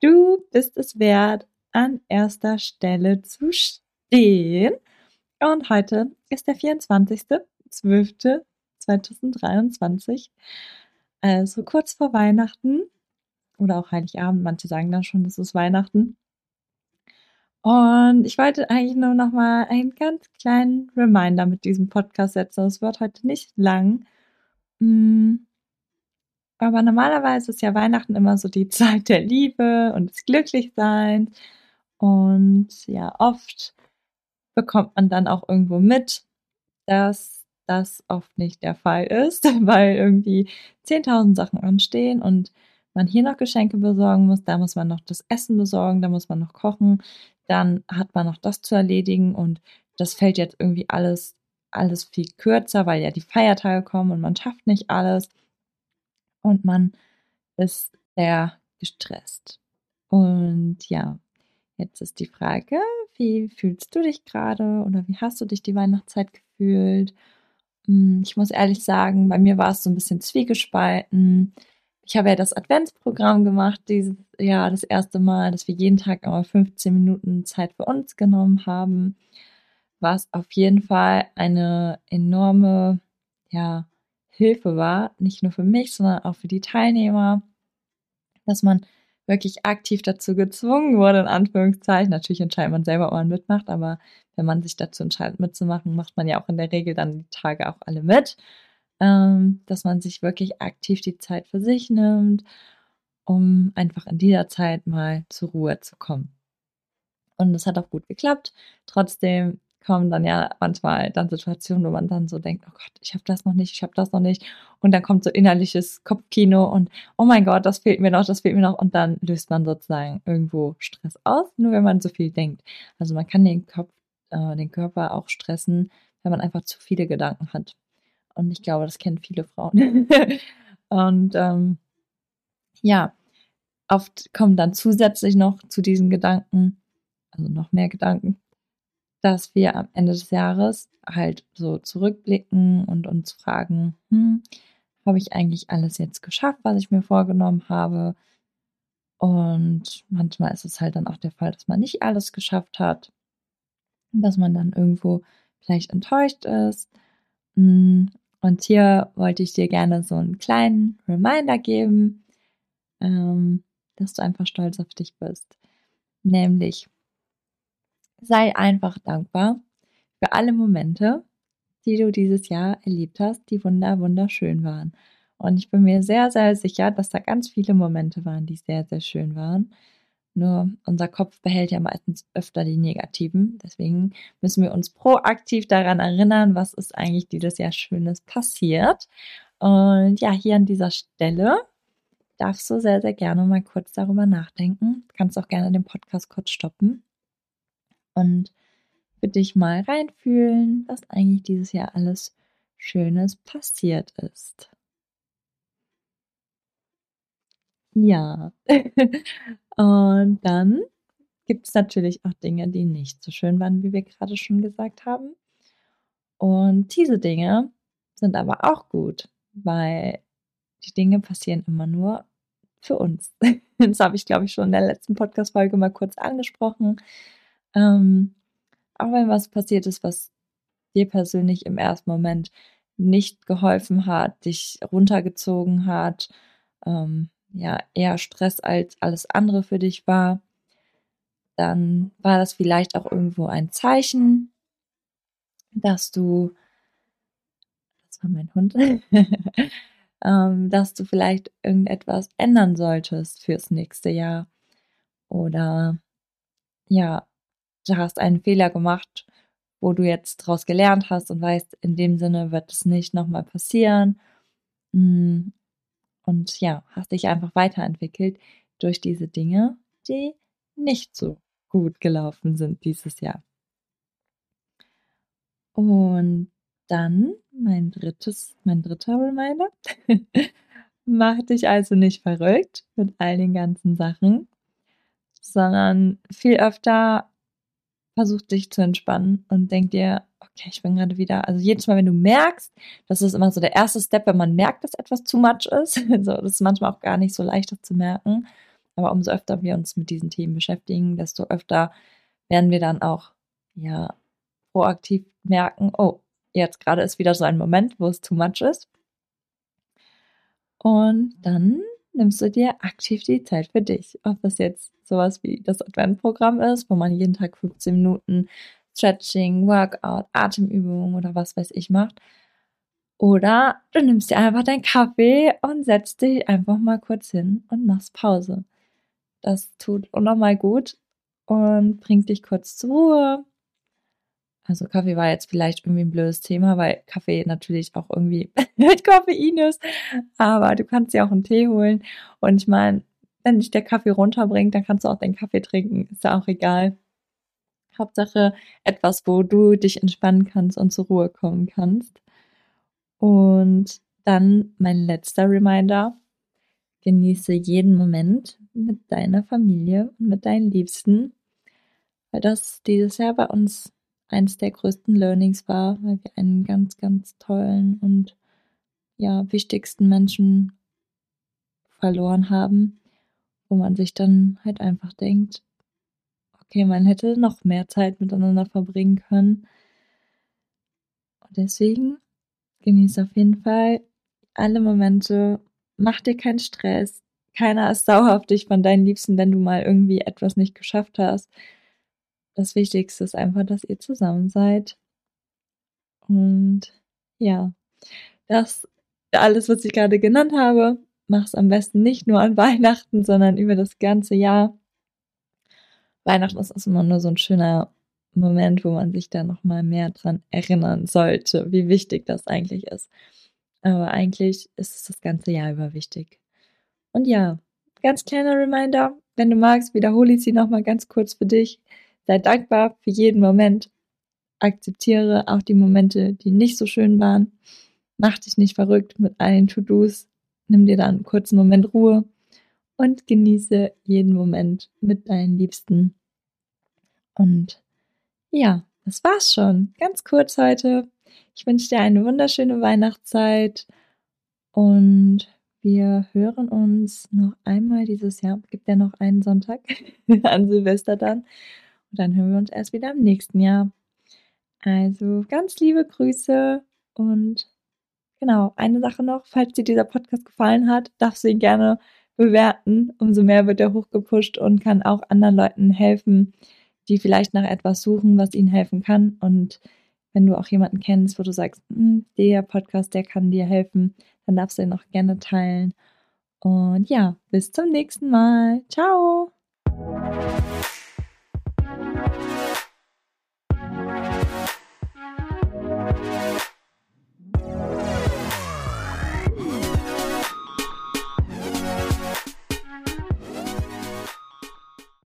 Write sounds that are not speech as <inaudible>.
Du bist es wert, an erster Stelle zu stehen. Und heute ist der 24.12.2023, also kurz vor Weihnachten oder auch Heiligabend. Manche sagen dann schon, es ist Weihnachten. Und ich wollte eigentlich nur noch mal einen ganz kleinen Reminder mit diesem Podcast setzen. Es wird heute nicht lang. Hm, aber normalerweise ist ja Weihnachten immer so die <laughs> Zeit der Liebe und des Glücklichseins. Und ja, oft bekommt man dann auch irgendwo mit, dass das oft nicht der Fall ist, <laughs> weil irgendwie 10.000 Sachen anstehen und man hier noch Geschenke besorgen muss, da muss man noch das Essen besorgen, da muss man noch kochen, dann hat man noch das zu erledigen und das fällt jetzt irgendwie alles, alles viel kürzer, weil ja die Feiertage kommen und man schafft nicht alles und man ist sehr gestresst. Und ja, jetzt ist die Frage, wie fühlst du dich gerade oder wie hast du dich die Weihnachtszeit gefühlt? Hm, ich muss ehrlich sagen, bei mir war es so ein bisschen zwiegespalten. Ich habe ja das Adventsprogramm gemacht dieses Jahr, das erste Mal, dass wir jeden Tag aber 15 Minuten Zeit für uns genommen haben, was auf jeden Fall eine enorme, ja, Hilfe war, nicht nur für mich, sondern auch für die Teilnehmer, dass man wirklich aktiv dazu gezwungen wurde, in Anführungszeichen. Natürlich entscheidet man selber, ob man mitmacht, aber wenn man sich dazu entscheidet, mitzumachen, macht man ja auch in der Regel dann die Tage auch alle mit. Ähm, dass man sich wirklich aktiv die Zeit für sich nimmt, um einfach in dieser Zeit mal zur Ruhe zu kommen. Und es hat auch gut geklappt. Trotzdem kommen dann ja manchmal dann Situationen, wo man dann so denkt, oh Gott, ich habe das noch nicht, ich habe das noch nicht. Und dann kommt so innerliches Kopfkino und oh mein Gott, das fehlt mir noch, das fehlt mir noch. Und dann löst man sozusagen irgendwo Stress aus, nur wenn man so viel denkt. Also man kann den Kopf, äh, den Körper auch stressen, wenn man einfach zu viele Gedanken hat. Und ich glaube, das kennen viele Frauen. <laughs> und ähm, ja, oft kommen dann zusätzlich noch zu diesen Gedanken, also noch mehr Gedanken, dass wir am Ende des Jahres halt so zurückblicken und uns fragen, hm, habe ich eigentlich alles jetzt geschafft, was ich mir vorgenommen habe? Und manchmal ist es halt dann auch der Fall, dass man nicht alles geschafft hat, dass man dann irgendwo vielleicht enttäuscht ist. Hm, und hier wollte ich dir gerne so einen kleinen Reminder geben, ähm, dass du einfach stolz auf dich bist. Nämlich, sei einfach dankbar für alle Momente, die du dieses Jahr erlebt hast, die wunder, wunderschön waren. Und ich bin mir sehr, sehr sicher, dass da ganz viele Momente waren, die sehr, sehr schön waren. Nur unser Kopf behält ja meistens öfter die negativen. Deswegen müssen wir uns proaktiv daran erinnern, was ist eigentlich dieses Jahr Schönes passiert. Und ja, hier an dieser Stelle darfst du sehr, sehr gerne mal kurz darüber nachdenken. Du kannst auch gerne den Podcast kurz stoppen und für dich mal reinfühlen, was eigentlich dieses Jahr alles Schönes passiert ist. Ja, <laughs> und dann gibt es natürlich auch Dinge, die nicht so schön waren, wie wir gerade schon gesagt haben. Und diese Dinge sind aber auch gut, weil die Dinge passieren immer nur für uns. <laughs> Das habe ich, glaube ich, schon in der letzten Podcast-Folge mal kurz angesprochen. Ähm, auch wenn was passiert ist, was dir persönlich im ersten Moment nicht geholfen hat, dich runtergezogen hat, ähm, ja, eher Stress als alles andere für dich war, dann war das vielleicht auch irgendwo ein Zeichen, dass du, das war mein Hund, <laughs> ähm, dass du vielleicht irgendetwas ändern solltest fürs nächste Jahr. Oder ja, du hast einen Fehler gemacht, wo du jetzt daraus gelernt hast und weißt, in dem Sinne wird es nicht nochmal passieren. Mm, und ja, hast dich einfach weiterentwickelt durch diese Dinge, die nicht so gut gelaufen sind dieses Jahr. Und dann mein drittes, mein dritter Reminder. <laughs> Mach dich also nicht verrückt mit all den ganzen Sachen, sondern viel öfter versuch dich zu entspannen und denk dir, okay, ich bin gerade wieder, also jedes Mal, wenn du merkst, das ist immer so der erste Step, wenn man merkt, dass etwas too much ist. <laughs> so, das ist manchmal auch gar nicht so leicht, das zu merken. Aber umso öfter wir uns mit diesen Themen beschäftigen, desto öfter werden wir dann auch, ja, proaktiv merken, oh, jetzt gerade ist wieder so ein Moment, wo es too much ist. Und dann nimmst du dir aktiv die Zeit für dich. Ob das jetzt sowas wie das Adventprogramm ist, wo man jeden Tag 15 Minuten Stretching, Workout, Atemübungen oder was weiß ich macht. Oder du nimmst dir einfach deinen Kaffee und setzt dich einfach mal kurz hin und machst Pause. Das tut unnormal gut und bringt dich kurz zur Ruhe. Also Kaffee war jetzt vielleicht irgendwie ein blödes Thema, weil Kaffee natürlich auch irgendwie <laughs> mit Koffein ist. Aber du kannst dir auch einen Tee holen. Und ich meine, wenn dich der Kaffee runterbringt, dann kannst du auch deinen Kaffee trinken. Ist ja auch egal. Hauptsache etwas, wo du dich entspannen kannst und zur Ruhe kommen kannst. Und dann mein letzter Reminder. Genieße jeden Moment mit deiner Familie und mit deinen Liebsten, weil das dieses Jahr bei uns eines der größten Learnings war, weil wir einen ganz, ganz tollen und ja, wichtigsten Menschen verloren haben, wo man sich dann halt einfach denkt, okay, man hätte noch mehr Zeit miteinander verbringen können. Und deswegen genieße auf jeden Fall alle Momente, mach dir keinen Stress. Keiner ist sauer auf dich von deinen Liebsten, wenn du mal irgendwie etwas nicht geschafft hast das Wichtigste ist einfach, dass ihr zusammen seid. Und ja, das alles, was ich gerade genannt habe, mach es am besten nicht nur an <laughs> Weihnachten, sondern über das ganze Jahr. Weihnachten ist immer nur so ein schöner Moment, wo man sich da nochmal mehr dran erinnern sollte, wie wichtig das eigentlich ist. Aber eigentlich ist es das ganze Jahr über wichtig. Und ja, ganz kleiner Reminder, wenn du magst, wiederhole ich sie nochmal ganz kurz für dich. Sei dankbar für jeden Moment. Akzeptiere auch die Momente, die nicht so schön waren. Mach dich nicht verrückt mit allen To-Dos. Nimm dir dann einen kurzen Moment Ruhe und genieße jeden Moment mit deinen Liebsten. Und ja, das war's schon. Ganz kurz heute. Ich wünsche dir eine wunderschöne Weihnachtszeit und wir hören uns noch einmal dieses Jahr. Gibt ja noch einen Sonntag <laughs> an Silvester dann. Und dann hören wir uns erst wieder im nächsten Jahr. Also ganz liebe Grüße und genau, eine Sache noch, falls dir dieser Podcast gefallen hat, darfst du ihn gerne bewerten. Umso mehr wird er hochgepusht und kann auch anderen Leuten helfen, die vielleicht nach etwas suchen, was ihnen helfen kann. Und wenn du auch jemanden kennst, wo du sagst, hm, der Podcast, der kann dir helfen, dann darfst du ihn auch gerne teilen. Und ja, bis zum nächsten Mal. Ciao!